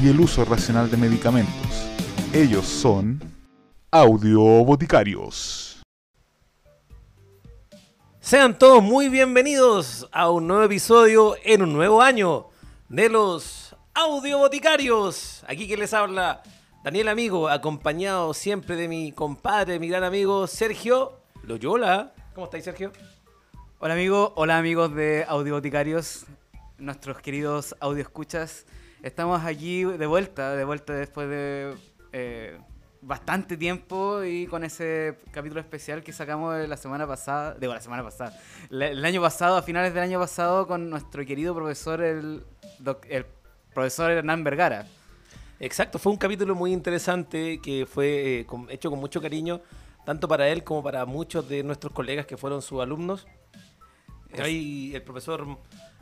y el uso racional de medicamentos. Ellos son Audio Boticarios. Sean todos muy bienvenidos a un nuevo episodio en un nuevo año de los Audio Boticarios. Aquí que les habla Daniel Amigo, acompañado siempre de mi compadre, mi gran amigo Sergio Loyola. ¿Cómo estáis, Sergio? Hola amigo, hola amigos de Audioboticarios, nuestros queridos audio escuchas. Estamos aquí de vuelta, de vuelta después de eh, bastante tiempo y con ese capítulo especial que sacamos de la semana pasada, digo la semana pasada, el año pasado, a finales del año pasado, con nuestro querido profesor, el, doc- el profesor Hernán Vergara. Exacto, fue un capítulo muy interesante que fue eh, con- hecho con mucho cariño, tanto para él como para muchos de nuestros colegas que fueron sus alumnos. Ahí el profesor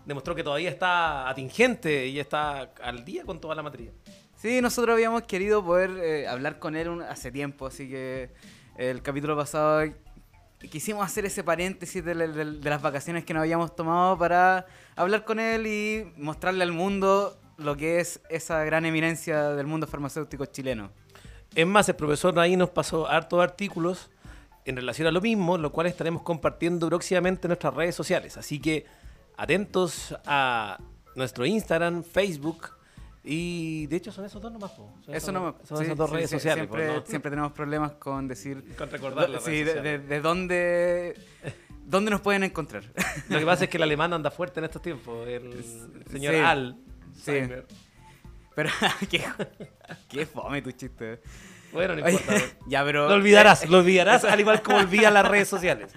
demostró que todavía está atingente y está al día con toda la materia. Sí, nosotros habíamos querido poder eh, hablar con él un- hace tiempo, así que el capítulo pasado quisimos hacer ese paréntesis de, de- de las vacaciones que nos habíamos tomado para hablar con él y mostrarle al mundo lo que es esa gran eminencia del mundo farmacéutico chileno. Es más, el profesor ahí nos pasó hartos artículos en relación a lo mismo, lo cual estaremos compartiendo próximamente en nuestras redes sociales. Así que atentos a nuestro Instagram, Facebook y de hecho son esos dos nomás. po. Son Eso esos- no Son esas dos redes sociales. Siempre, po, ¿no? siempre tenemos problemas con decir Con recordar las redes de, sociales. de- de dónde, dónde nos pueden encontrar. Lo que pasa es que el alemán anda fuerte en estos tiempos. El señor Sí. Al. Sí. Cyber. Pero qué, qué fome tu chiste. Bueno, no Oye, importa. ya, pero Lo olvidarás, lo olvidarás, al igual como olvidas las redes sociales.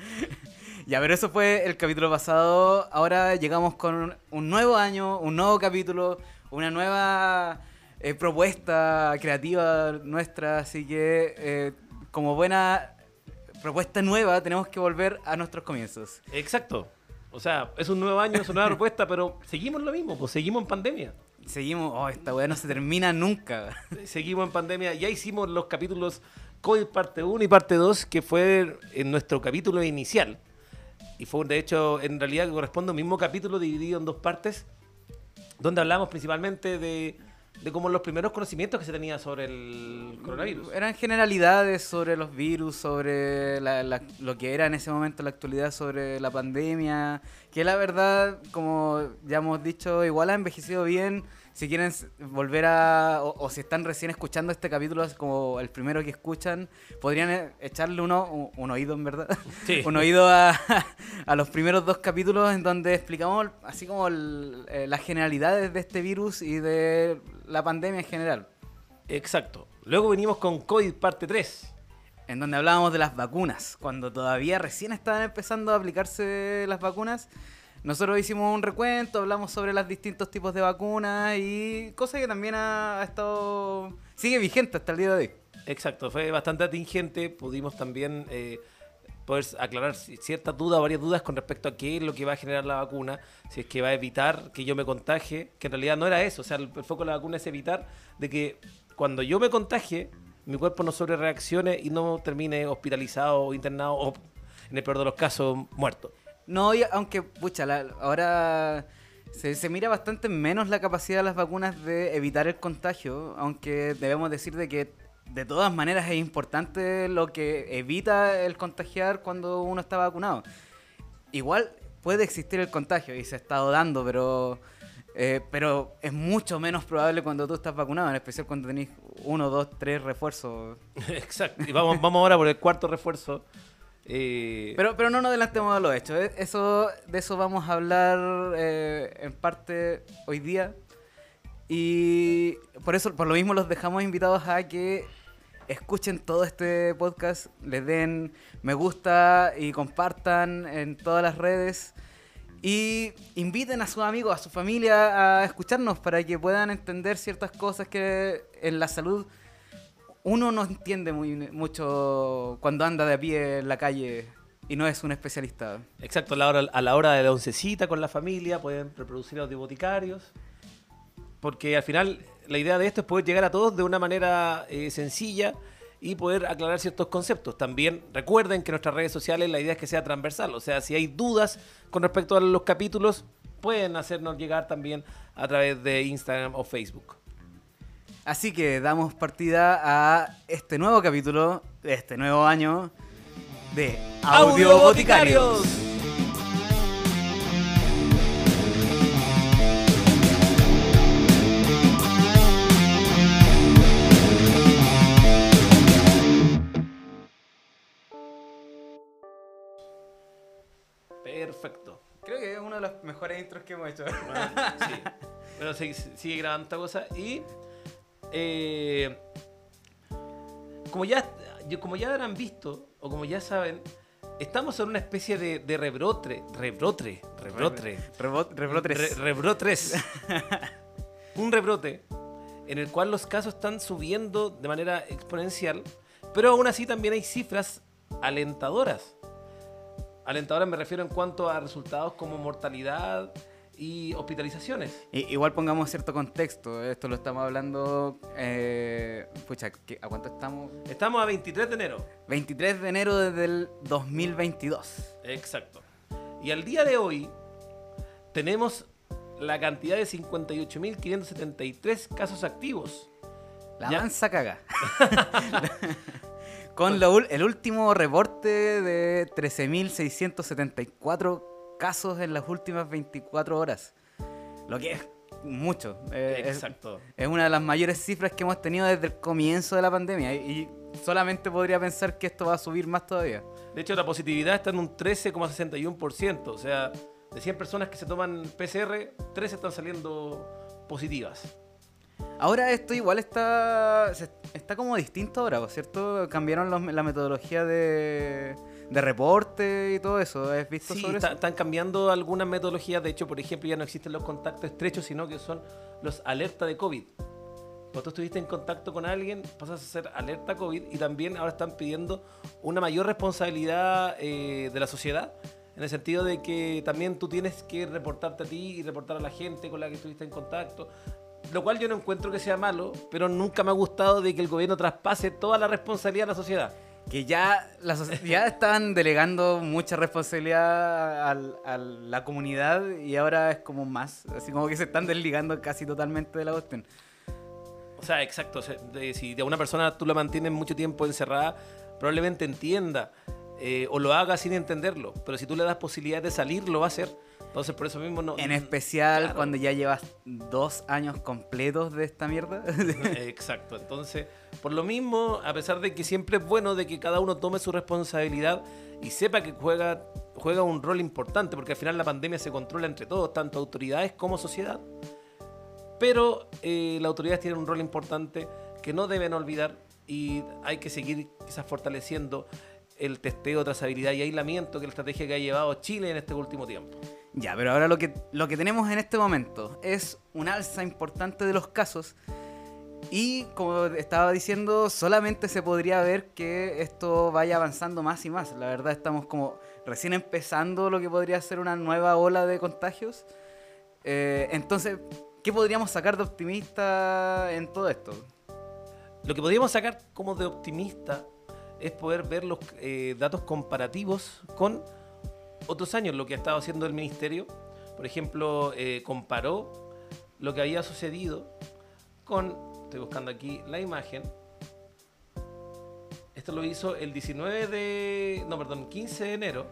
Ya, pero eso fue el capítulo pasado. Ahora llegamos con un, un nuevo año, un nuevo capítulo, una nueva eh, propuesta creativa nuestra. Así que, eh, como buena propuesta nueva, tenemos que volver a nuestros comienzos. Exacto. O sea, es un nuevo año, es una nueva propuesta, pero seguimos lo mismo, pues seguimos en pandemia. Seguimos, oh, esta weá no se termina nunca. Seguimos en pandemia. Ya hicimos los capítulos COVID parte 1 y parte 2, que fue en nuestro capítulo inicial. Y fue, de hecho, en realidad corresponde a un mismo capítulo dividido en dos partes, donde hablamos principalmente de, de como los primeros conocimientos que se tenía sobre el coronavirus. Eran generalidades sobre los virus, sobre la- la- lo que era en ese momento la actualidad sobre la pandemia, que la verdad, como ya hemos dicho, igual ha envejecido bien. Si quieren volver a, o, o si están recién escuchando este capítulo, es como el primero que escuchan, podrían eh, echarle uno, un, un oído en verdad, Sí. un oído a, a los primeros dos capítulos en donde explicamos así como el- eh, las generalidades de este virus y de la pandemia en general. Exacto. Luego venimos con COVID parte 3. en donde hablábamos de las vacunas, cuando todavía recién estaban empezando a aplicarse las vacunas. Nosotros hicimos un recuento, hablamos sobre los distintos tipos de vacunas y cosa que también ha, estado sigue vigente hasta el día de hoy. Exacto, fue bastante atingente. Pudimos también eh, poder aclarar ci- ciertas dudas, varias dudas con respecto a qué es lo que va a generar la vacuna, si es que va a evitar que yo me contagie, que en realidad no era eso. O sea, el, foco de la vacuna es evitar de que cuando yo me contagie, mi cuerpo no sobrereaccione y no termine hospitalizado internado o, en el peor de los casos, muerto. No, y aunque, pucha, ahora se, se mira bastante menos la capacidad de las vacunas de evitar el contagio, aunque debemos decir de que de todas maneras es importante lo que evita el contagiar cuando uno está vacunado. Igual puede existir el contagio y se ha estado dando, pero, eh, pero es mucho menos probable cuando tú estás vacunado, en especial cuando tenés uno, dos, tres refuerzos. Exacto. Y vamos, vamos ahora por el cuarto refuerzo. Eh, Pero, pero no nos adelantemos a lo hecho. eh. Eso, de eso vamos a hablar eh, en parte hoy día. Y por eso, por lo mismo, los dejamos invitados a que escuchen todo este podcast, les den me gusta y compartan en todas las redes. Y inviten a sus amigos, a su familia a escucharnos para que puedan entender ciertas cosas que en la salud uno no entiende muy, mucho cuando anda de a pie en la calle y no es un especialista. Exacto, a la hora, a la hora de la oncecita con la familia pueden reproducir audioboticarios. Porque al final la idea de esto es poder llegar a todos de una manera eh, sencilla y poder aclarar ciertos conceptos. También recuerden que nuestras redes sociales la idea es que sea transversal, o sea, si hay dudas con respecto a los capítulos, pueden hacernos llegar también a través de Instagram o Facebook. Así que damos partida a este nuevo capítulo, de este nuevo año de Audio Boticarios. Perfecto. Creo que es uno de los mejores intros que hemos hecho. Bueno, sí. Pero sigue, sigue grabando esta cosa. Y eh, como ya como ya habrán visto, o como ya saben, estamos en una especie de, de rebrotre. Rebrotre. Rebrotre. Rebot, rebrotres. Re- rebrotres. Un rebrote en el cual los casos están subiendo de manera exponencial, pero aún así también hay cifras alentadoras. Alentadoras me refiero en cuanto a resultados como mortalidad y hospitalizaciones. Igual pongamos cierto contexto. Esto lo estamos hablando. Eh, pucha, ¿qué- ¿a cuánto estamos? Estamos a 23 de enero. 23 de enero del 2022. Exacto. Y al día de hoy tenemos la cantidad de 58.573 casos activos. La Ya. mansa caga. Con lo el último reporte de 13.674 casos en las últimas 24 horas. Lo que es mucho. Eh, Exacto. Es una de las mayores cifras que hemos tenido desde el comienzo de la pandemia y solamente podría pensar que esto va a subir más todavía. De hecho, la positividad está en un 13,61%. O sea, de 100 personas que se toman PCR, 13 están saliendo positivas. Ahora esto igual está está como distinto ahora, ¿por ¿cierto? Cambiaron los- la metodología de, de reporte y todo eso. ¿Has visto Sí, sobre está- eso? están cambiando algunas metodologías. De hecho, por ejemplo, ya no existen los contactos estrechos, sino que son los alerta de COVID. Cuando tú estuviste en contacto con alguien, pasas a ser alerta COVID y también ahora están pidiendo una mayor responsabilidad eh, de la sociedad. En el sentido de que también tú tienes que reportarte a ti y reportar a la gente con la que estuviste en contacto. Lo cual yo no encuentro que sea malo, pero nunca me ha gustado de que el gobierno traspase toda la responsabilidad a la sociedad. Que ya, la ya están delegando mucha responsabilidad a la comunidad y ahora es como más. Así como que se están desligando casi totalmente de la cuestión. O sea, exacto. si de una persona tú la mantienes mucho tiempo encerrada, probablemente entienda eh, o lo haga sin entenderlo. Pero si tú le das posibilidad de salir, lo va a hacer. Entonces, por eso mismo no. En especial claro. cuando ya llevas dos años completos de esta mierda. Exacto. Entonces, por lo mismo, a pesar de que siempre es bueno de que cada uno tome su responsabilidad y sepa que juega, juega un rol importante, porque al final la pandemia se controla entre todos, tanto autoridades como sociedad. Pero eh, las autoridades tienen un rol importante que no deben olvidar y hay que seguir quizás fortaleciendo el testeo, trazabilidad y aislamiento, que es la estrategia que ha llevado Chile en este último tiempo. Ya, pero ahora lo que, lo que tenemos en este momento es un alza importante de los casos. Y como estaba diciendo, solamente se podría ver que esto vaya avanzando más y más. La verdad estamos como recién empezando lo que podría ser una nueva ola de contagios. Eh, entonces, ¿qué podríamos sacar de optimista en todo esto? Lo que podríamos sacar como de optimista es poder ver los eh, datos comparativos con otros años, lo que ha estado haciendo el ministerio. Por ejemplo, eh, comparó lo que había sucedido con, estoy buscando aquí la imagen, esto lo hizo el 19 de, no, perdón, 15 de enero,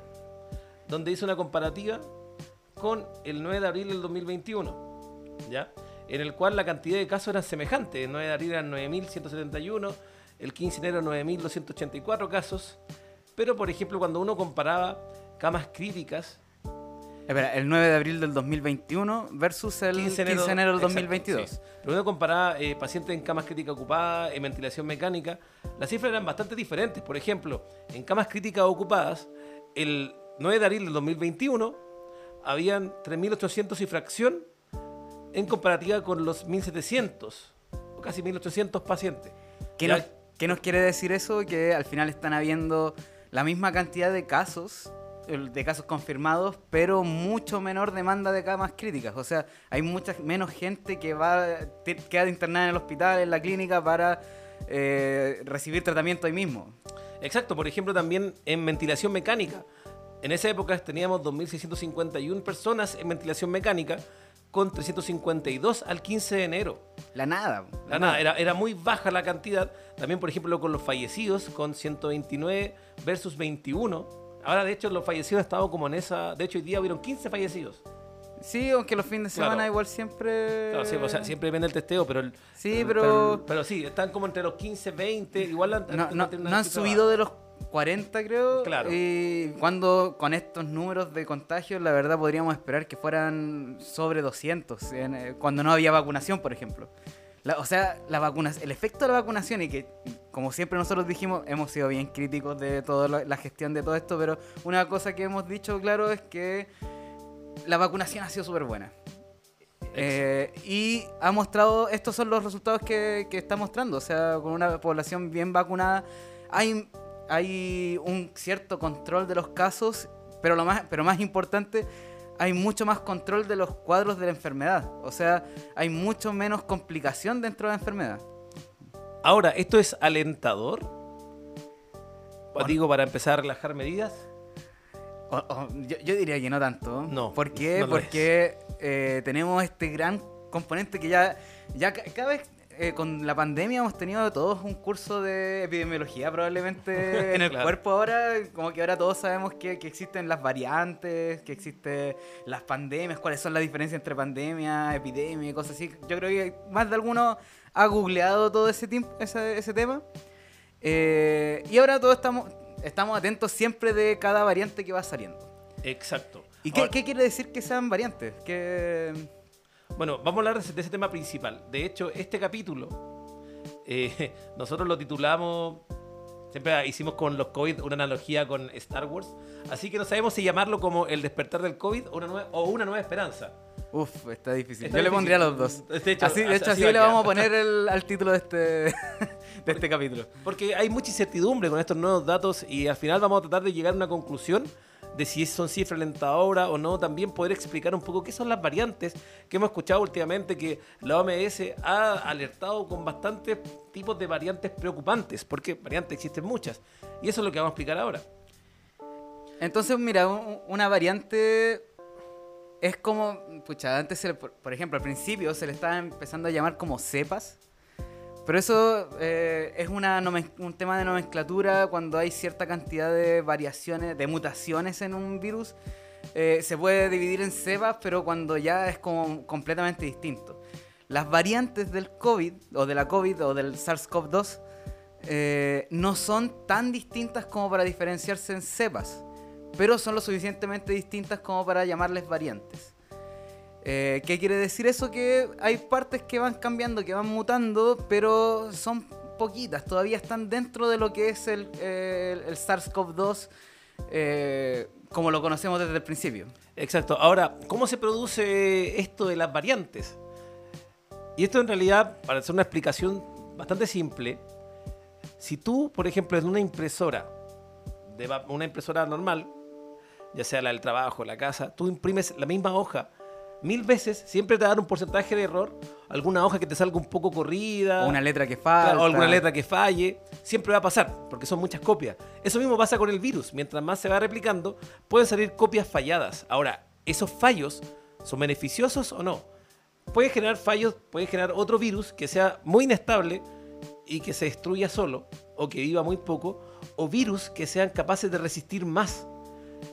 donde hizo una comparativa con el 9 de abril del 2021, ¿ya? En el cual la cantidad de casos eran semejantes. El 9 de abril eran 9.171, el 15 de enero 9.284 casos. Pero, por ejemplo, cuando uno comparaba camas críticas, Espera, el 9 de abril del 2021 versus el 15 de enero, del exacto, 2022. sí. Uno comparaba eh, pacientes en camas críticas ocupadas, en ventilación mecánica, las cifras eran bastante diferentes. Por ejemplo, en camas críticas ocupadas, el 9 de abril del 2021 habían 3.800 y fracción en comparativa con los 1.700 o casi 1.800 pacientes. ¿Qué nos, qué nos quiere decir eso? Que al final están habiendo la misma cantidad de casos, de casos confirmados, pero mucho menor demanda de camas críticas. O sea, hay mucha menos gente que va queda internada en el hospital, en la clínica, para eh, recibir tratamiento ahí mismo. Exacto, por ejemplo, también en ventilación mecánica. En esa época teníamos 2.651 personas en ventilación mecánica con 352 al 15 de enero. La nada. La nada, era, era muy baja la cantidad. También, por ejemplo, con los fallecidos, con 129 versus 21. Ahora, de hecho, los fallecidos han estado como en esa... De hecho, hoy día hubieron 15 fallecidos. Sí, aunque los fines de semana Claro. igual siempre... Claro, sí, o sea, siempre depende del testeo, pero... el- Sí, pero- Pero, sí, están como entre los 15, 20. Igual han, No, no- han subido baja. de los 40, creo. Claro. Y cuando con estos números de contagios, la verdad podríamos esperar que fueran sobre 200, en, eh, cuando no había vacunación, por ejemplo. La- o sea, la vacuna, el efecto de la vacunación, y que, como siempre nosotros dijimos, hemos sido bien críticos de toda la, gestión de todo esto, pero una cosa que hemos dicho, claro, es que la vacunación ha sido súper buena. Eh, y ha mostrado, estos son los resultados que, que está mostrando. O sea, con una población bien vacunada, hay, hay un cierto control de los casos, pero, lo más, pero más importante, hay mucho más control de los cuadros de la enfermedad. O sea, hay mucho menos complicación dentro de la enfermedad. Ahora, ¿esto es alentador? Bueno. Digo, para empezar a relajar medidas. O- o, yo, yo diría que no tanto. No, ¿Por qué? no Porque eh, tenemos este gran componente que ya, ya ca- cada vez eh, con la pandemia hemos tenido todos un curso de epidemiología probablemente en el Claro. cuerpo ahora. Como que ahora todos sabemos que, que existen las variantes, que existen las pandemias, cuáles son las diferencias entre pandemia, epidemia y cosas así. Yo creo que más de alguno ha googleado todo ese, tiempo, ese, ese tema. Eh, y ahora todos estamos, estamos atentos siempre de cada variante que va saliendo. Exacto. ¿Y qué, qué quiere decir que sean variantes? Que Bueno, vamos a hablar de ese, tema principal. De hecho, este capítulo, eh, nosotros lo titulamos, siempre hicimos con los COVID una analogía con Star Wars, así que no sabemos si llamarlo como el despertar del COVID o una nueva, o una nueva esperanza. Uf, está difícil. Está Yo le difícil. pondría los dos. De hecho, así, de hecho, así así, va le vamos a poner el- al título de este, de este capítulo. Porque hay mucha incertidumbre con estos nuevos datos y al final vamos a tratar de llegar a una conclusión de si son cifras alentadoras o no, también poder explicar un poco qué son las variantes que hemos escuchado últimamente que la OMS ha alertado con bastantes tipos de variantes preocupantes, porque variantes existen muchas. Y eso es lo que vamos a explicar ahora. Entonces, mira, un- una variante es como, pucha, antes, por ejemplo, al principio se le estaba empezando a llamar como cepas, pero eso eh, es una un tema de nomenclatura cuando hay cierta cantidad de variaciones, de mutaciones en un virus. eh, se puede dividir en cepas, pero cuando ya es como completamente distinto. Las variantes del COVID, o de la COVID, o del SARS-CoV-2, eh, no son tan distintas como para diferenciarse en cepas, pero son lo suficientemente distintas como para llamarles variantes. Eh, ¿Qué quiere decir eso? Que hay partes que van cambiando, que van mutando, pero son poquitas, todavía están dentro de lo que es el, eh, el SARS-CoV-2 eh, como lo conocemos desde el principio. Exacto. Ahora, ¿cómo se produce esto de las variantes? Y esto en realidad, para hacer una explicación bastante simple, si tú, por ejemplo, en una impresora, una impresora normal, ya sea la del trabajo, la casa, tú imprimes la misma hoja mil veces, siempre te va a dar un porcentaje de error, alguna hoja que te salga un poco corrida, O una letra que. Claro, o alguna letra que falle, siempre va a pasar, porque son muchas copias. Eso mismo pasa con el virus. Mientras más se va replicando, pueden salir copias falladas. Ahora, ¿esos fallos son beneficiosos o no? Puede generar fallos, puede generar otro virus que sea muy inestable y que se destruya solo, o que viva muy poco, o virus que sean capaces de resistir más.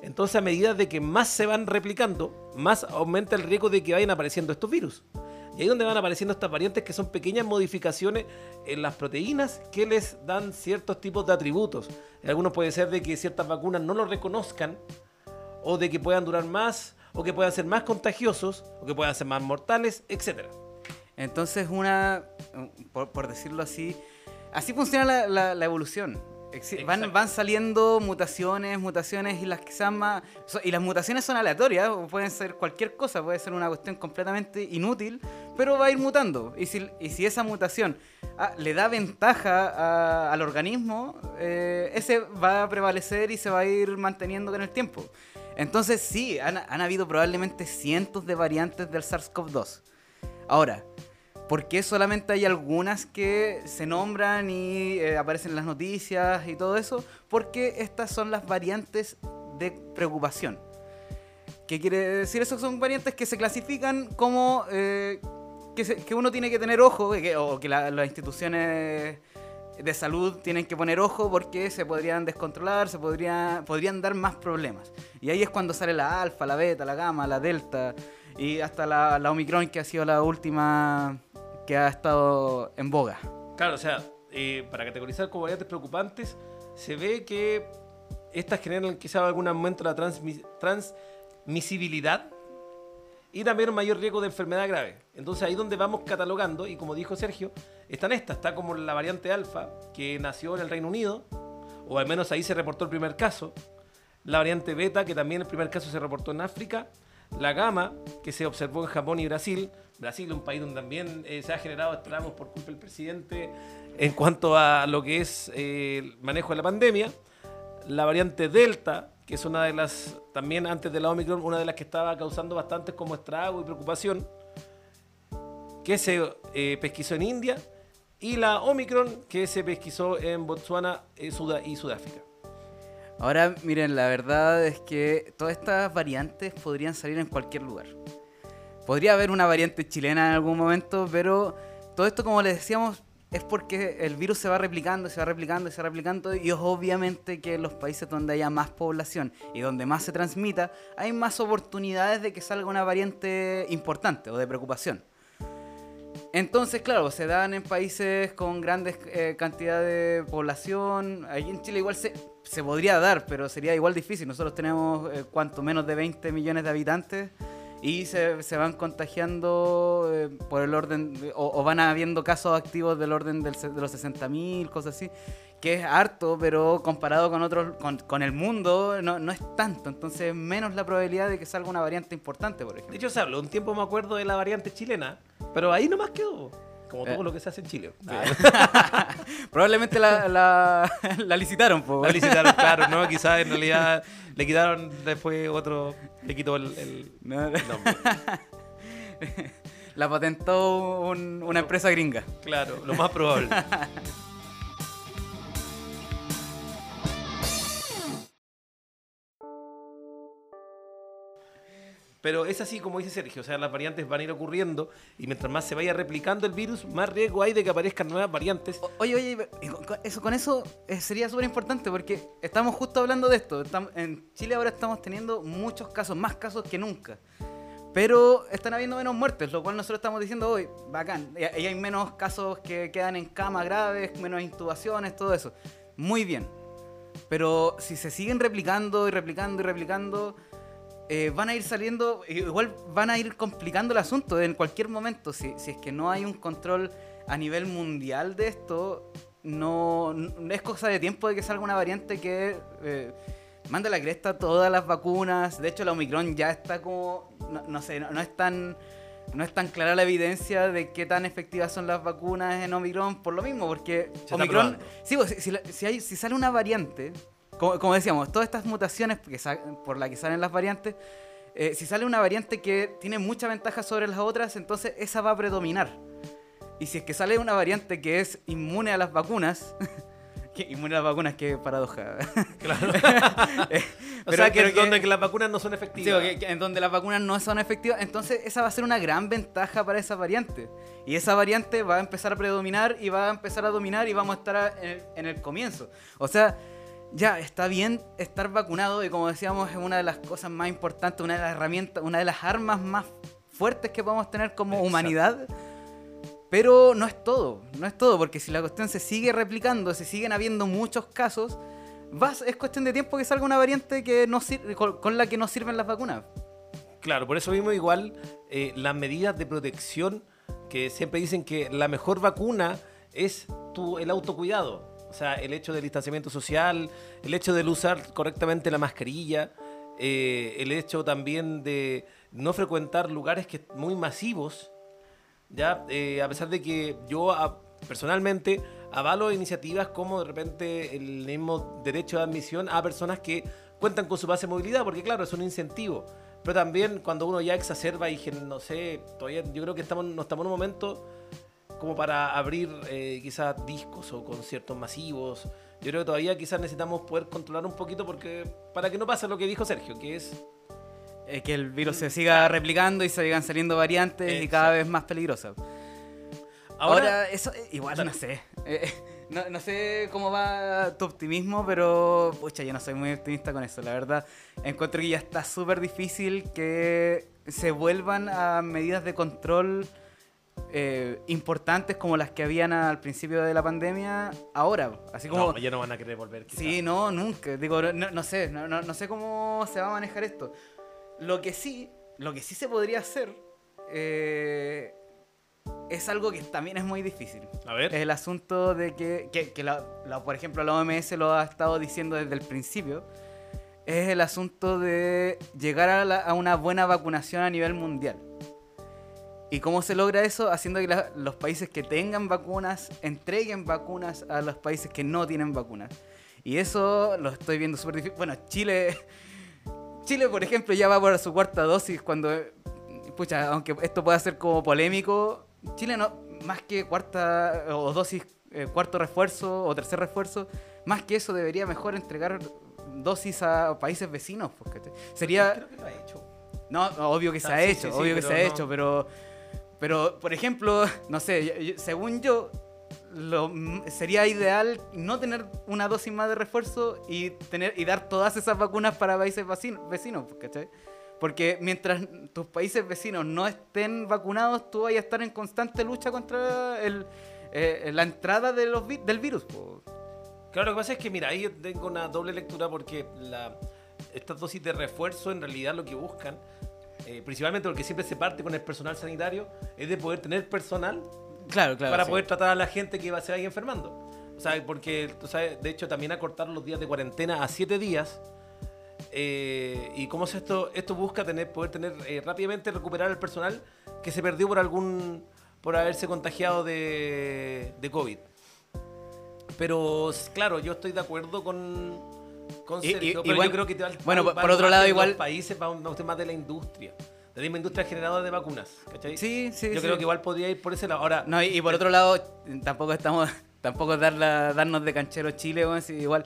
Entonces, a medida de que más se van replicando, más aumenta el riesgo de que vayan apareciendo estos virus. Y ahí es donde van apareciendo estas variantes que son pequeñas modificaciones en las proteínas que les dan ciertos tipos de atributos. Algunos puede ser de que ciertas vacunas no lo reconozcan, o de que puedan durar más, o que puedan ser más contagiosos, o que puedan ser más mortales, etc. Entonces, una, por, decirlo así, así funciona la evolución. Van, saliendo mutaciones, mutaciones y las que sean más... so- Y las mutaciones son aleatorias, pueden ser cualquier cosa, puede ser una cuestión completamente inútil, pero va a ir mutando. Y si, y si esa mutación ah, le da ventaja a- al organismo, eh, ese va a prevalecer y se va a ir manteniendo con el tiempo. Entonces sí, han, han habido probablemente cientos de variantes del SARS-CoV-2. Ahora, ¿Por qué solamente hay algunas que se nombran y eh, aparecen en las noticias y todo eso? Porque estas son las variantes de preocupación. ¿Qué quiere decir eso? Son variantes que se clasifican como eh, que, uno tiene que tener ojo, que- o que la- las instituciones de salud tienen que poner ojo porque se podrían descontrolar, se podría, podrían dar más problemas. Y ahí es cuando sale la alfa, la beta, la gamma, la delta y hasta la omicron que ha sido la última que ha estado en boga. Claro, o sea, eh, para categorizar como variantes preocupantes, se ve que estas generan quizá algún momento la transmi- transmisibilidad y también un mayor riesgo de enfermedad grave. Entonces ahí donde vamos catalogando, y como dijo Sergio, están estas, está como la variante alfa, que nació en el Reino Unido, o al menos ahí se reportó el primer caso, la variante beta, que también el primer caso se reportó en África, la gamma, que se observó en Japón y Brasil, Brasil un país donde también eh, se ha generado estragos por culpa del presidente en cuanto a lo que es eh, el manejo de la pandemia, la variante Delta, que es una de las, también antes de la Omicron, una de las que estaba causando bastantes como estrago y preocupación, que se eh, pesquisó en India, y la Omicron, que se pesquisó en Botswana eh, y Sudáfrica. Ahora, miren, la verdad es que todas estas variantes podrían salir en cualquier lugar. Podría haber una variante chilena en algún momento, pero todo esto, como les decíamos, es porque el virus se va replicando, se va replicando, se va replicando, y es obviamente que en los países donde haya más población y donde más se transmita, hay más oportunidades de que salga una variante importante o de preocupación. Entonces, claro, se dan en países con grandes eh, cantidades de población. Ahí en Chile igual se, se podría dar, pero sería igual difícil. Nosotros tenemos, eh, cuanto menos de 20 millones de habitantes y se, se van contagiando eh, por el orden, de- o, o van habiendo casos activos del orden del de los 60.000, cosas así, que es harto, pero comparado con otros, con, con el mundo, no, no es tanto. Entonces, menos la probabilidad de que salga una variante importante, por De ejemplo. hecho, se habló un tiempo, me acuerdo, de la variante chilena, pero ahí nomás quedó. Como todo Eh. lo que se hace en Chile. Probablemente la, la, la licitaron, po, La licitaron, claro, ¿no? Quizás en realidad le quitaron después otro, le quitó el, el No, nombre. la patentó un- una empresa gringa. Claro, lo más probable. Pero es así como dice Sergio, o sea, las variantes van a ir ocurriendo y mientras más se vaya replicando el virus, más riesgo hay de que aparezcan nuevas variantes. O- Oye, oye, eso, con eso eh, sería súper importante porque estamos justo hablando de esto. En Chile ahora estamos teniendo muchos casos, más casos que nunca. Pero están habiendo menos muertes, lo cual nosotros estamos diciendo hoy, bacán. Y hay menos casos que quedan en cama graves, menos intubaciones, todo eso. Muy bien. Pero si se siguen replicando y replicando y replicando, eh, van a ir saliendo, igual van a ir complicando el asunto en cualquier momento. Si, si es que no hay un control a nivel mundial de esto, no, no- es cosa de tiempo de que salga una variante que eh, manda la cresta todas las vacunas. De hecho, la Omicron ya está como, no, no sé, no, no es tan... No es tan clara la evidencia de qué tan efectivas son las vacunas en Omicron por lo mismo, porque Omicron. Sí, pues, si, si hay- si sale una variante, como, como decíamos, todas estas mutaciones que por las que salen las variantes, eh, si sale una variante que tiene mucha ventaja sobre las otras, entonces esa va a predominar. Y si es que sale una variante que es inmune a las vacunas, que inmune a las vacunas, qué paradoja. Claro. Eh, o pero- sea, que, donde que las vacunas no son Sí, efectivas. que- que en donde las vacunas no son efectivas, entonces esa va a ser una gran ventaja para esa variante. Y esa variante va a empezar a predominar y va a empezar a dominar y vamos a estar a- en, el, en el comienzo. O sea, ya está bien estar vacunado y como decíamos es una de las cosas más importantes, una de las herramientas, una de las armas más fuertes que podemos tener como Exacto. humanidad. Pero no es todo, no es todo, porque si la cuestión se sigue replicando, se siguen habiendo muchos casos, vas, es cuestión de tiempo que salga una variante que no sir- con, con la que no sirven las vacunas. Claro, por eso mismo igual eh, las medidas de protección que siempre dicen que la mejor vacuna es tu, el autocuidado. O sea, el hecho del distanciamiento social, el hecho de usar correctamente la mascarilla, eh, el hecho también de no frecuentar lugares que muy masivos, ya eh, a pesar de que yo a- personalmente avalo iniciativas como de repente el mismo derecho de admisión a personas que cuentan con su base de movilidad, porque claro, es un incentivo. Pero también cuando uno ya exacerba y no sé, todavía yo creo que estamos, no estamos en un momento como para abrir eh, quizás discos o conciertos masivos. Yo creo que todavía quizás necesitamos poder controlar un poquito porque para que no pase lo que dijo Sergio, que es Eh, que el virus se siga replicando y sigan saliendo variantes y cada vez más peligrosas. ahora, Ahora, eso eh, igual Dale. no sé. Eh, no, no sé cómo va tu optimismo, pero pucha, yo no soy muy optimista con eso. La verdad, encuentro que ya está súper difícil que se vuelvan a medidas de control eh, importantes como las que habían al principio de la pandemia ahora. Así como... no, ya no van a querer volver. quizás. Sí, no, nunca. Digo, no, no sé, no, no, no sé cómo se va a manejar esto. Lo que sí, lo que sí se podría hacer eh, es algo que también es muy difícil. A ver. Es el asunto de que, que, que la- la- por ejemplo, la OMS lo ha estado diciendo desde el principio. Es el asunto de llegar a, la- a una buena vacunación a nivel mundial. ¿Y cómo se logra eso? Haciendo que la- los países que tengan vacunas entreguen vacunas a los países que no tienen vacunas. Y eso lo estoy viendo súper difícil. Bueno, Chile, Chile, por ejemplo, ya va por su cuarta dosis cuando, pucha, aunque esto pueda ser como polémico, Chile no, más que cuarta o dosis, eh, cuarto refuerzo o tercer refuerzo, más que eso debería mejor entregar dosis a países vecinos. ¿cachai? Sería... Creo que lo ha hecho. No, obvio que se Ah, ha sí, hecho, sí, sí, obvio que se ha no. hecho, pero, pero por ejemplo, no sé, según yo, lo, sería ideal no tener una dosis más de refuerzo y tener y dar todas esas vacunas para países vecino- vecinos, ¿cachai? Porque mientras tus países vecinos no estén vacunados, tú vas a estar en constante lucha contra el, eh, la entrada de los del virus. po. Claro, lo que pasa es que, mira, ahí tengo una doble lectura porque estas dosis de refuerzo en realidad lo que buscan, eh, principalmente porque siempre se parte con el personal sanitario, es de poder tener personal Claro, claro. para sí. poder tratar a la gente que va, se vaya enfermando. O sea, porque, tú sabes, de hecho, también acortar los días de cuarentena a siete días. eh, y cómo es esto, esto busca tener, poder tener eh, rápidamente recuperar el personal que se perdió por algún, por haberse contagiado de, de COVID. Pero claro, yo estoy de acuerdo con, con Y- y- Sergio, pero igual- yo creo que te va- bueno, va- por otro lado, igual- países va usted más de la industria, de la misma industria generadora de vacunas, ¿cachai? Sí, sí, Yo sí. creo que igual podría ir por ese lado. Ahora, No, y, y por otro lado, tampoco estamos, tampoco dar la- darnos de canchero Chile, weón, si igual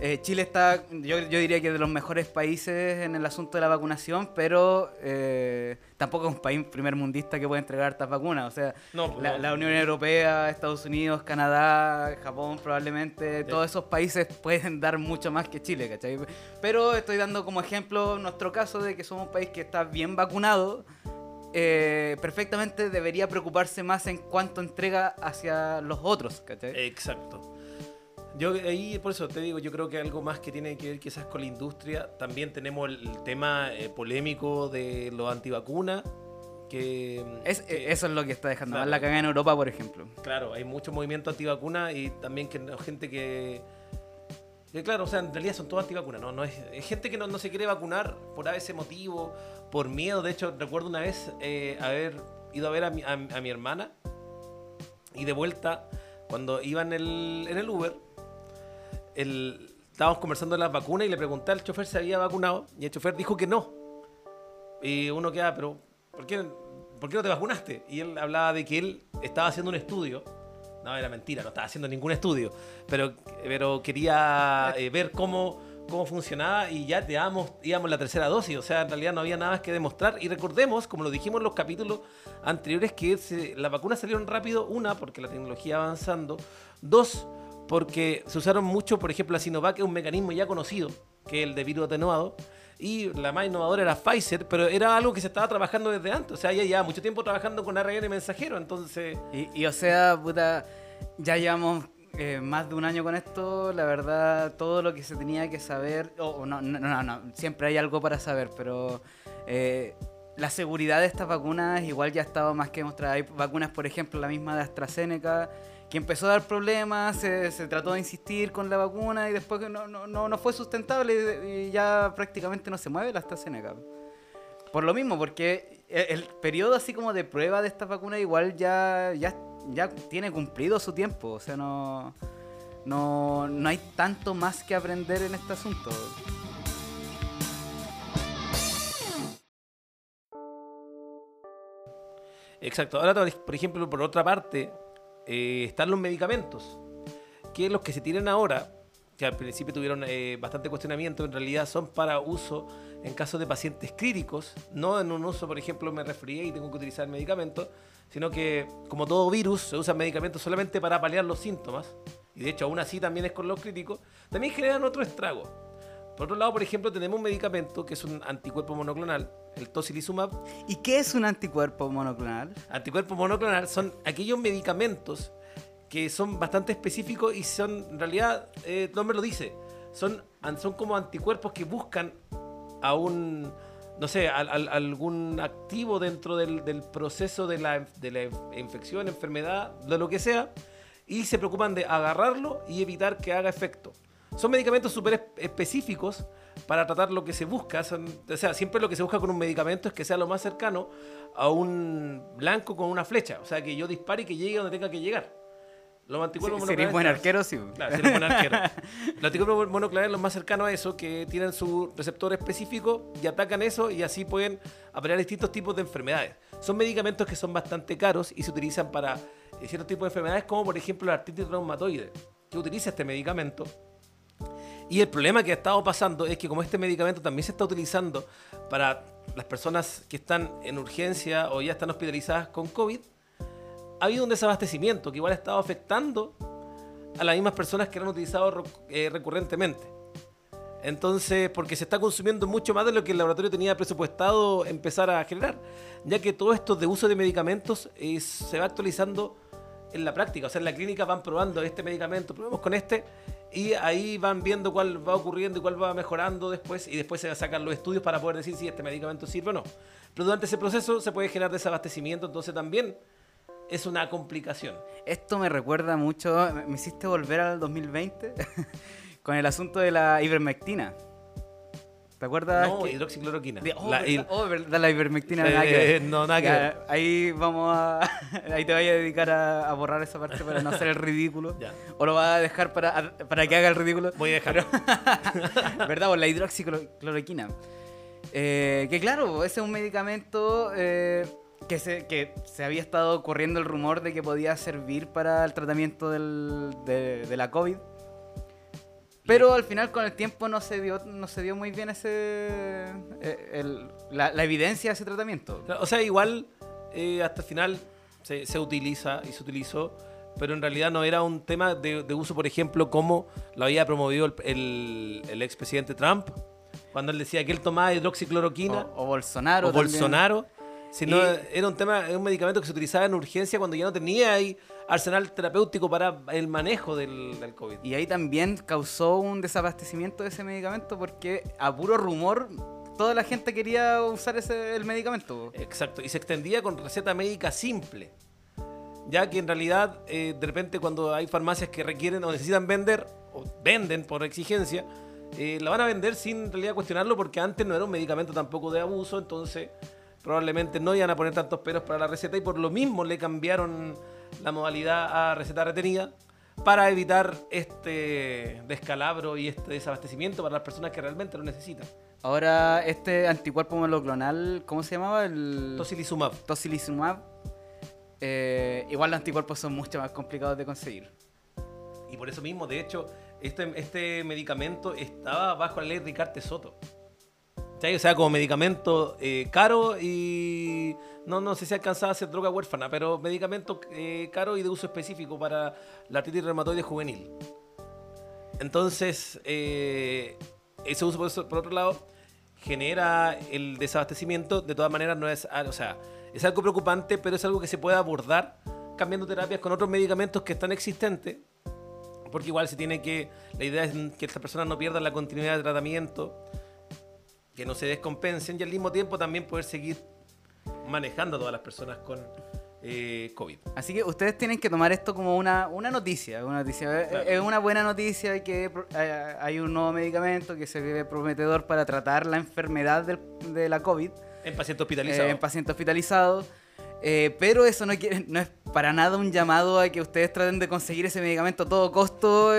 eh, Chile está, yo, yo diría que de los mejores países en el asunto de la vacunación, pero eh, tampoco es un país primer mundista que puede entregar estas vacunas. O sea, No, pues, la, no. la Unión Europea, Estados Unidos, Canadá, Japón, probablemente, todos esos países pueden dar mucho más que Chile, ¿cachai? Pero estoy dando como ejemplo nuestro caso de que somos un país que está bien vacunado eh, perfectamente debería preocuparse más en cuánto entrega hacia los otros, ¿cachai? Exacto. Yo ahí, por eso te digo, yo creo que algo más que tiene que ver quizás con la industria. También tenemos el, tema eh, polémico de los antivacunas. Que, Es- que- eso es lo que está dejando Claro. más la cagada en Europa, por ejemplo. Claro, hay mucho movimiento antivacuna y también que gente que. que claro, o sea, en realidad son todos antivacunas, ¿no? no es, es gente que no, no se quiere vacunar por ese motivo, por miedo. De hecho, recuerdo una vez eh, haber ido a ver a mi, a- a mi hermana y de vuelta, cuando iba en el, en el Uber, estábamos conversando de las vacunas y le pregunté al chofer si había vacunado y el chofer dijo que no. Y uno queda, pero ¿por qué, ¿por qué no te vacunaste? Y él hablaba de que él estaba haciendo un estudio. No, era mentira, no estaba haciendo ningún estudio. Pero, pero quería eh, ver cómo, cómo funcionaba y ya íbamos, íbamos la tercera dosis. O sea, en realidad no había nada más que demostrar. Y recordemos, como lo dijimos en los capítulos anteriores, que las vacunas salieron rápido. Una, porque la tecnología avanzando. Dos, porque se usaron mucho, por ejemplo, la Sinovac es un mecanismo ya conocido, que es el de virus atenuado. Y la más innovadora era Pfizer, pero era algo que se estaba trabajando desde antes. O sea, ya llevaba mucho tiempo trabajando con ARN mensajero, entonces... Y, y, o sea, puta, ya llevamos eh, más de un año con esto, la verdad, todo lo que se tenía que saber, o o no, no, no, no, siempre hay algo para saber, pero eh, la seguridad de estas vacunas igual ya estaba más que demostrada. Hay vacunas, por ejemplo, la misma de AstraZeneca, que empezó a dar problemas, se, trató de insistir con la vacuna y después no, no, no, no fue sustentable y, ya prácticamente no se mueve la AstraZeneca. Por lo mismo, porque el, el periodo así como de prueba de estas vacunas igual ya, ya, ya tiene cumplido su tiempo. O sea, no, no, no hay tanto más que aprender en este asunto. Exacto. Ahora, por ejemplo, por otra parte, eh, están los medicamentos, que los que se tienen ahora, que al principio tuvieron eh, bastante cuestionamiento, en realidad son para uso en caso de pacientes críticos, no en un uso, por ejemplo, me resfrié y tengo que utilizar medicamentos, sino que como todo virus se usan medicamentos solamente para paliar los síntomas, y de hecho aún así también es con los críticos, también generan otro estrago. Por otro lado, por ejemplo, tenemos un medicamento que es un anticuerpo monoclonal, el tocilizumab. ¿Y qué es un anticuerpo monoclonal? Anticuerpo monoclonal son aquellos medicamentos que son bastante específicos y son, en realidad, eh, el nombre lo dice, son, son como anticuerpos que buscan a un, no sé, a, a- a algún activo dentro del, del proceso de la, de la infección, enfermedad, de lo que sea, y se preocupan de agarrarlo y evitar que haga efecto. Son medicamentos súper es- específicos para tratar lo que se busca. son- o sea, siempre lo que se busca con un medicamento es que sea lo más cercano a un blanco con una flecha. O sea, que yo dispare y que llegue donde tenga que llegar. Los anticuerpos buen arquero, sí. Claro, sería un buen arquero. Los anticuerpos monoclonales los más cercanos a eso, que tienen su receptor específico y atacan eso y así pueden apalear distintos tipos de enfermedades. Son medicamentos que son bastante caros y se utilizan para eh, ciertos tipos de enfermedades, como por ejemplo la artritis reumatoide, que utiliza este medicamento. Y el problema que ha estado pasando es que como este medicamento también se está utilizando para las personas que están en urgencia o ya están hospitalizadas con COVID, ha habido un desabastecimiento que igual ha estado afectando a las mismas personas que lo han utilizado eh, recurrentemente. Entonces, porque se está consumiendo mucho más de lo que el laboratorio tenía presupuestado empezar a generar, ya que todo esto de uso de medicamentos eh, se va actualizando en la práctica. O sea, en la clínica van probando este medicamento, probemos con este, y ahí van viendo cuál va ocurriendo y cuál va mejorando después, y después se sacan los estudios para poder decir si este medicamento sirve o no. Pero durante ese proceso se puede generar desabastecimiento, entonces también es una complicación. Esto me recuerda mucho, me- hiciste volver al 2020 con el asunto de la ivermectina. ¿Te acuerdas? No, que- hidroxicloroquina. de- oh, La- verdad, il- oh, verdad, la ivermectina. Eh, nada que ver. no, nada que Ya, ver. Ahí vamos a. ahí te voy a dedicar a, a borrar esa parte para no hacer el ridículo. Ya. O lo vas a dejar para, para que haga el ridículo. Voy a dejarlo. ¿Verdad? Por la hidroxicloroquina. Eh, que claro, ese es un medicamento eh, que, se, que se había estado corriendo el rumor de que podía servir para el tratamiento del- de, de la COVID. Pero al final con el tiempo no se dio, no se dio muy bien ese eh, el- la, la evidencia de ese tratamiento. O sea, igual eh, hasta el final se, se utiliza y se utilizó, pero en realidad no era un tema de, de uso, por ejemplo, como lo había promovido el, el, el expresidente Trump, cuando él decía que él tomaba hidroxicloroquina O, o Bolsonaro. o también. Bolsonaro. Sino Y- era un tema, era un medicamento que se utilizaba en urgencia cuando ya no tenía ahí arsenal terapéutico para el manejo del, del COVID. Y ahí también causó un desabastecimiento de ese medicamento porque a puro rumor toda la gente quería usar ese, el medicamento. Exacto, y se extendía con receta médica simple. Ya que en realidad, eh, de repente, cuando hay farmacias que requieren o necesitan vender, o venden por exigencia, eh, la van a vender sin en realidad cuestionarlo, porque antes no era un medicamento tampoco de abuso, entonces probablemente no iban a poner tantos peros para la receta y por lo mismo le cambiaron la modalidad a receta retenida para evitar este descalabro y este desabastecimiento para las personas que realmente lo necesitan. Ahora, este anticuerpo monoclonal, ¿cómo se llamaba? El Tocilizumab. tocilizumab. Eh, igual los anticuerpos son mucho más complicados de conseguir. Y por eso mismo, de hecho, este, este medicamento estaba bajo la ley Ricarte Soto. ¿Cachai? O sea, como medicamento eh, caro y no, no sé si alcanzaba a ser droga huérfana, pero medicamento eh, caro y de uso específico para la artritis reumatoide juvenil. Entonces, eh, ese uso, por, eso- por otro lado, genera el desabastecimiento. De todas maneras, no es, o sea, es algo preocupante, pero es algo que se puede abordar cambiando terapias con otros medicamentos que están existentes. Porque igual se tiene que. La idea es que estas personas no pierdan la continuidad de tratamiento, que no se descompensen y al mismo tiempo también poder seguir manejando a todas las personas con eh, COVID. Así que ustedes tienen que tomar esto como una, una noticia. Una noticia. Eh, Claro. Es una buena noticia que eh, hay un nuevo medicamento que se ve prometedor para tratar la enfermedad del- de la COVID En paciente hospitalizado. eh, en pacientes hospitalizados. Eh, pero eso no, es para nada un llamado a que ustedes traten de conseguir ese medicamento a todo costo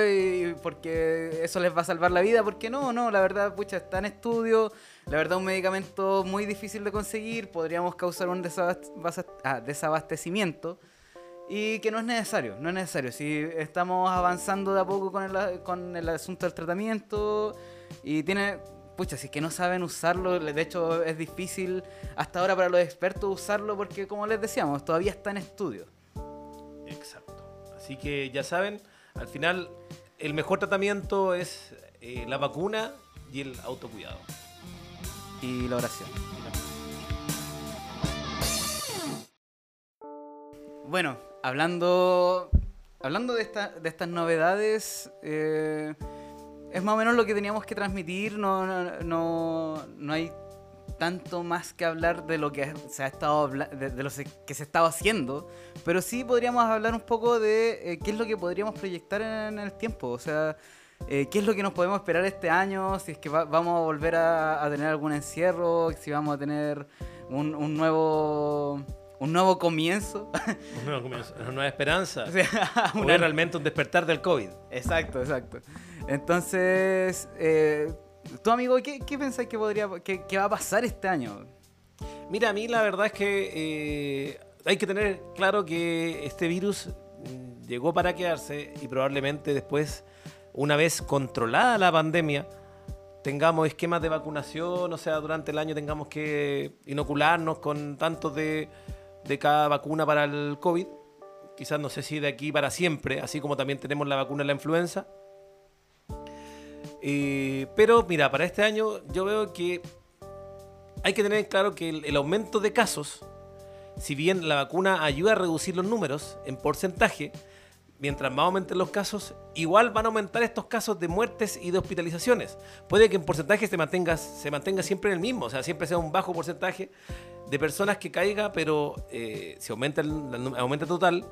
porque eso les va a salvar la vida. Porque no, no, la verdad, pucha, está en estudio. La verdad, un medicamento muy difícil de conseguir. Podríamos causar un ah, desabastecimiento. Y que no es necesario, no es necesario. Si estamos avanzando de a poco con el, con el asunto del tratamiento y tiene, pucha, si es que no saben usarlo, de hecho es difícil hasta ahora para los expertos usarlo porque como les decíamos, todavía está en estudio. Exacto. Así que ya saben, al final el mejor tratamiento es eh, la vacuna y el autocuidado. Y la oración. Bueno, hablando, hablando de, esta- de estas novedades, eh, es más o menos lo que teníamos que transmitir. No, no, no, no hay tanto más que hablar de lo que se ha estado de, de lo que se estaba haciendo, pero sí podríamos hablar un poco de eh, qué es lo que podríamos proyectar en, el tiempo. O sea, eh, qué es lo que nos podemos esperar este año, si es que va- vamos a volver a, a tener algún encierro, si vamos a tener un, un nuevo un nuevo comienzo. Un nuevo comienzo, una nueva esperanza. O sea, una- realmente un despertar del COVID. Exacto, exacto. Entonces, eh, tú amigo, ¿qué, qué pensáis que podría que, va a pasar este año? Mira, a mí la verdad es que eh, hay que tener claro que este virus mm, llegó para quedarse y probablemente después, una vez controlada la pandemia, tengamos esquemas de vacunación, o sea, durante el año tengamos que inocularnos con tantos de, de cada vacuna para el COVID. Quizás no sé si de aquí para siempre, así como también tenemos la vacuna de la influenza. Eh, pero mira, para este año yo veo que hay que tener claro que el, aumento de casos, si bien la vacuna ayuda a reducir los números en porcentaje, mientras más aumenten los casos, igual van a aumentar estos casos de muertes y de hospitalizaciones. Puede que en porcentaje se mantenga, siempre en el mismo, o sea, siempre sea un bajo porcentaje de personas que caiga, pero eh, si aumenta el aumenta el total,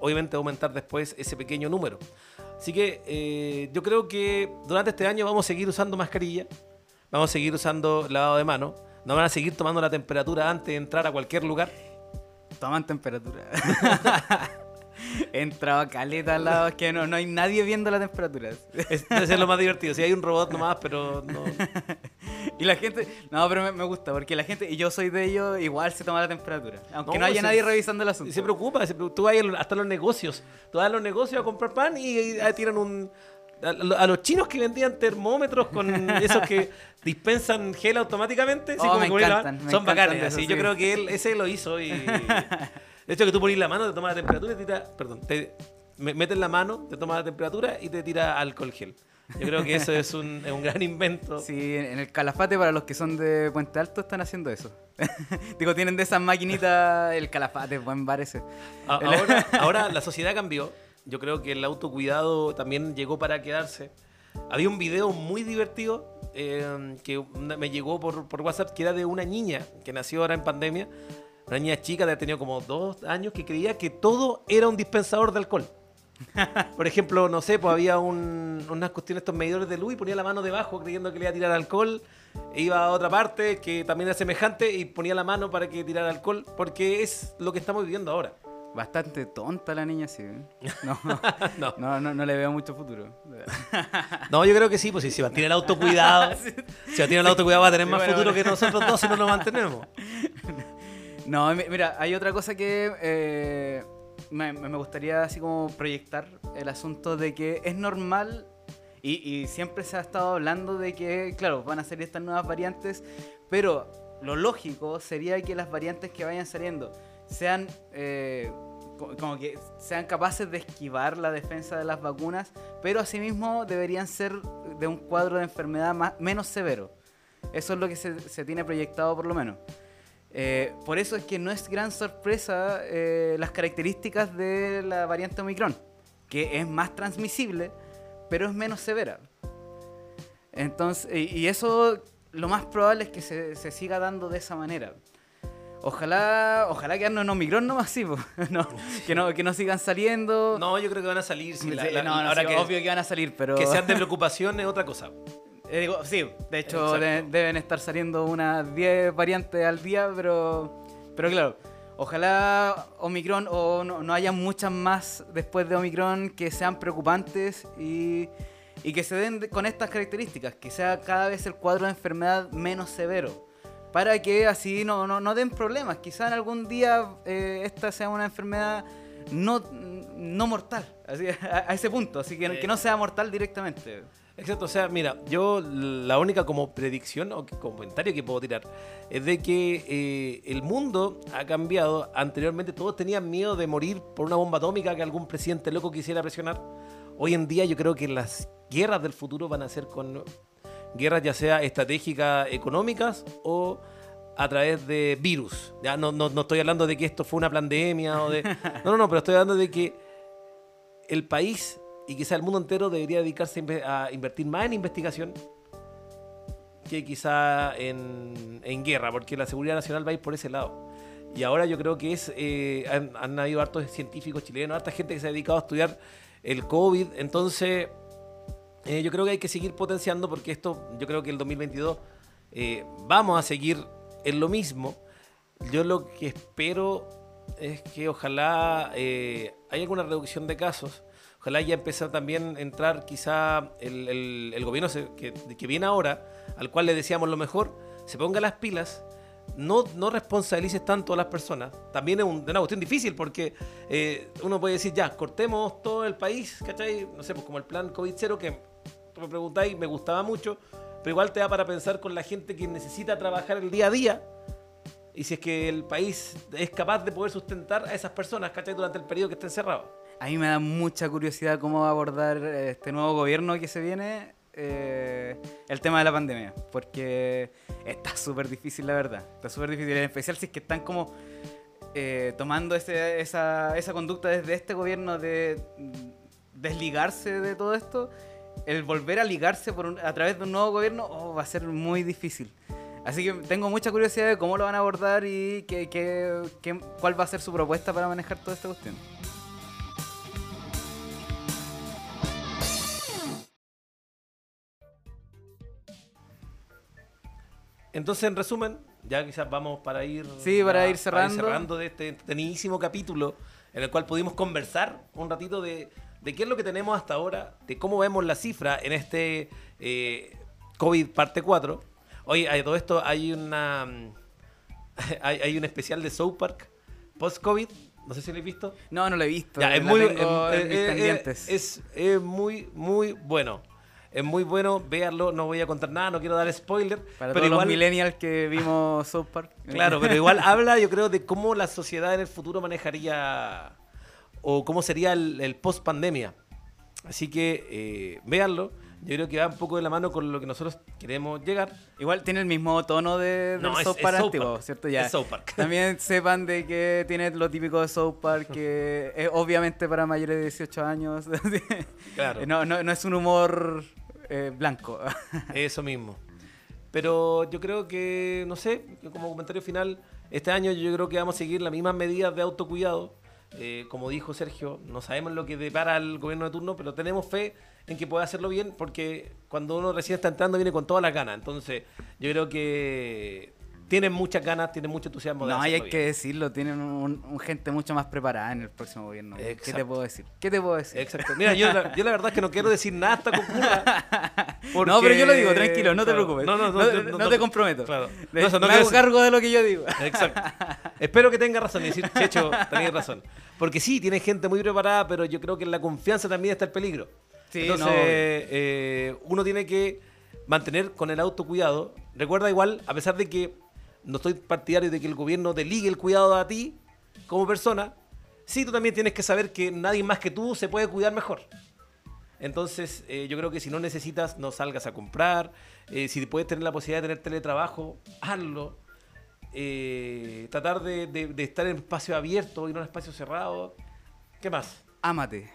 obviamente va a aumentar después ese pequeño número. Así que eh, yo creo que durante este año vamos a seguir usando mascarilla, vamos a seguir usando lavado de mano, nos van a seguir tomando la temperatura antes de entrar a cualquier lugar. Toman temperatura. He entrado a caleta al lado, es que no, no hay nadie viendo la temperatura. Es, debe ser lo más divertido. Si hay un robot nomás, pero no. Y la gente, no, pero me, me gusta, porque la gente, y yo soy de ellos, igual se toma la temperatura. Aunque no, No, haya se- nadie revisando el asunto. Se preocupa, se preocupa. tú vas hasta los negocios. Tú vas a los negocios a comprar pan y, y ahí tiran un. A, a los chinos que vendían termómetros con esos que dispensan gel automáticamente, Oh, como me encantan, me son encantan bacanes. de esos, así, Yo sí. creo que él ese lo hizo y. De hecho, que tú pones la mano, te toma la temperatura y te tira. Perdón, te me- metes la mano, te toma la temperatura y te tira alcohol gel. Yo creo que eso es un, es un gran invento. Sí, en el Calafate, para los que son de Puente Alto, están haciendo eso. Digo, tienen de esas maquinitas, el Calafate, buen bar ese. Ahora, ahora la sociedad cambió. Yo creo que el autocuidado también llegó para quedarse. Había un video muy divertido eh, que me llegó por, por WhatsApp que era de una niña que nació ahora en pandemia. Una niña chica de ha tenido como dos años que creía que todo era un dispensador de alcohol. Por ejemplo, no sé, pues había un- unas cuestiones, estos medidores de luz y ponía la mano debajo creyendo que le iba a tirar alcohol. E iba a otra parte que también era semejante y ponía la mano para que tirara alcohol, porque es lo que estamos viviendo ahora. Bastante tonta la niña, sí. ¿eh? No, No. no, no, no le veo mucho futuro. No, yo creo que sí, pues si se mantiene el autocuidado, si mantiene el autocuidado va a tener Sí, más bueno, futuro bueno. que nosotros dos si no nos mantenemos. No, mi- mira, hay otra cosa que eh, me, gustaría así como proyectar el asunto de que es normal y, siempre se ha estado hablando de que, claro, van a salir estas nuevas variantes, pero lo lógico sería que las variantes que vayan saliendo sean eh, co- como que sean capaces de esquivar la defensa de las vacunas, pero asimismo deberían ser de un cuadro de enfermedad más, menos severo. Eso es lo que se, se tiene proyectado por lo menos. Eh, por eso es que no es gran sorpresa eh, las características de la variante Omicron, que es más transmisible, pero es menos severa. Entonces, y, eso lo más probable es que se, se siga dando de esa manera. Ojalá, ojalá quedarnos en Omicron nomás, sí, no, que, no, que no sigan saliendo. No, yo creo que van a salir. Sí, la- la- no, no, ahora sí, que, obvio que van a salir, pero... que sean de preocupación es otra cosa. Eh, digo, sí, de hecho de- deben estar saliendo unas 10 variantes al día, pero, pero claro, ojalá Omicron o no, no haya muchas más después de Omicron que sean preocupantes y, y que se den de- con estas características, que sea cada vez el cuadro de enfermedad menos severo, para que así no, no, no den problemas. Quizá en algún día eh, esta sea una enfermedad no, no mortal, así, a, a ese punto, así que, que no sea mortal directamente. Exacto, o sea, mira, yo la única como predicción o comentario que puedo tirar es de que eh, el mundo ha cambiado. Anteriormente todos tenían miedo de morir por una bomba atómica que algún presidente loco quisiera presionar. Hoy en día yo creo que las guerras del futuro van a ser con guerras ya sea estratégicas económicas o a través de virus. Ya no, no, no estoy hablando de que esto fue una pandemia o de... No, no, no, pero estoy hablando de que el país y quizá el mundo entero debería dedicarse a inve- a invertir más en investigación que quizá en, en guerra, porque la seguridad nacional va a ir por ese lado. Y ahora yo creo que es eh, han, habido hartos científicos chilenos, harta gente que se ha dedicado a estudiar el COVID, entonces eh, yo creo que hay que seguir potenciando porque esto, yo creo que el 2022 eh, vamos a seguir en lo mismo. Yo lo que espero es que ojalá haya alguna reducción de casos. Ojalá ya empiece también a entrar quizá el, el- el gobierno que, que viene ahora, al cual le deseamos lo mejor, se ponga las pilas, no, no responsabilices tanto a las personas. También es un- una cuestión difícil porque eh, uno puede decir, ya, cortemos todo el país, ¿cachai? No sé, pues como el plan COVID-0 que tú me preguntáis, me gustaba mucho, pero igual te da para pensar con la gente que necesita trabajar el día a día y si es que el país es capaz de poder sustentar a esas personas, ¿cachai? Durante el periodo que estén cerrados. A mí me da mucha curiosidad cómo va a abordar eh, este nuevo gobierno que se viene eh, el tema de la pandemia. Porque está súper difícil, la verdad. Está súper difícil. En especial si es que están como eh, tomando ese- esa, esa conducta desde este gobierno de desligarse de todo esto. El volver a ligarse por un- a través de un nuevo gobierno oh, va a ser muy difícil. Así que tengo mucha curiosidad de cómo lo van a abordar y qué- qué- qué- cuál va a ser su propuesta para manejar toda esta cuestión. Entonces, en resumen, ya quizás vamos para ir, Sí, para ya- ir cerrando. cerrando de este entretenidísimo capítulo en el cual pudimos conversar un ratito de, de qué es lo que tenemos hasta ahora, de cómo vemos la cifra en este eh, COVID parte 4. Oye, a todo esto hay una mm, hay, hay un especial de South Park post-COVID, no sé si lo habéis visto. No, no lo he visto. Ya, es muy, pendientes. es, es muy, muy bueno. Es muy bueno, véanlo, no voy a contar nada, no quiero dar spoiler. Para pero todos igual, los millennials que vimos South Park. Claro, pero igual habla, yo creo, de cómo la sociedad en el futuro manejaría o cómo sería el, el post pandemia. Así que eh, véanlo. Yo creo que va un poco de la mano con lo que nosotros queremos llegar. Igual tiene el mismo tono de, del No, South Park antiguo. ¿cierto? Ya. Es South Park. También sepan de que tiene lo típico de South Park, que es obviamente para mayores de 18 años. Claro. no, no, no es un humor eh, blanco. Eso mismo. Pero yo creo que, no sé, como comentario final, este año yo creo que vamos a seguir las mismas medidas de autocuidado. Eh, como dijo Sergio, no sabemos lo que depara el gobierno de turno, pero tenemos fe en que pueda hacerlo bien, porque cuando uno recién está entrando viene con todas las ganas. Entonces, yo creo que tienen muchas ganas, tienen mucho entusiasmo de No, y hay que decirlo, tienen un, un gente mucho más preparada en el próximo gobierno. ¿Qué te puedo decir? ¿Qué te puedo decir? Exacto. Mira, yo la, yo la verdad es que no quiero decir nada hasta que ocurra. No, pero yo lo digo, porque- tranquilo, no te claro. preocupes. No, no, no, No- no te comprometo. Claro. No, me hago cargo de lo que yo digo. Exacto. Espero que tenga razón y decir, Checho, tenéis razón. Porque sí, tiene gente muy preparada, pero yo creo que en la confianza también está el peligro. Sí, Entonces, eh, uno tiene que mantener con el autocuidado. Recuerda igual, a pesar de que no estoy partidario de que el gobierno te ligue el cuidado a ti como persona, sí tú también tienes que saber que nadie más que tú se puede cuidar mejor. Entonces, eh, yo creo que si no necesitas, no salgas a comprar. Eh, si puedes tener la posibilidad de tener teletrabajo, hazlo. Eh, tratar de, de- de estar en espacio abierto y no en espacio cerrado. ¿Qué más? Ámate.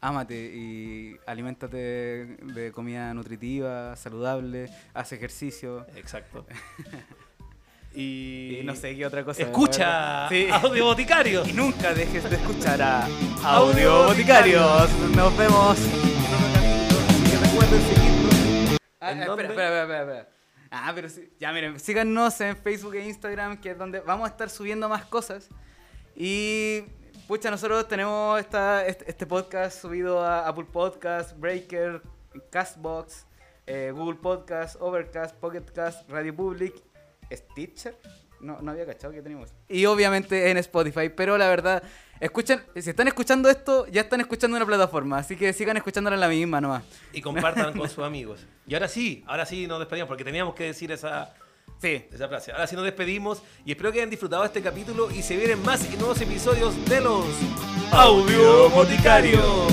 Ámate y aliméntate de comida nutritiva, saludable, haz ejercicio. Exacto. Y, Y no sé qué otra cosa. Escucha Sí. Audio Boticarios. Y nunca dejes de escuchar a Audio Boticarios. Nos vemos. Así que recuerden seguirnos. Ah, ¿En espera, espera, espera. Ah, pero sí. Ya miren, síganos en Facebook e Instagram, que es donde vamos a estar subiendo más cosas. Y pucha, nosotros tenemos esta, este, este podcast subido a Apple Podcast, Breaker, Castbox, eh, Google Podcast, Overcast, Pocket Cast, Radio Public, Stitcher. No, no había cachado que teníamos. Y obviamente en Spotify, pero la verdad, escuchen, si están escuchando esto, ya están escuchando una plataforma, así que sigan escuchándola en la misma nomás. Y compartan con sus amigos. Y ahora sí, ahora sí nos despedimos porque teníamos que decir esa, Sí, esa frase. Ahora sí nos despedimos y espero que hayan disfrutado este capítulo y se vienen más y nuevos episodios de los Audio Boticarios.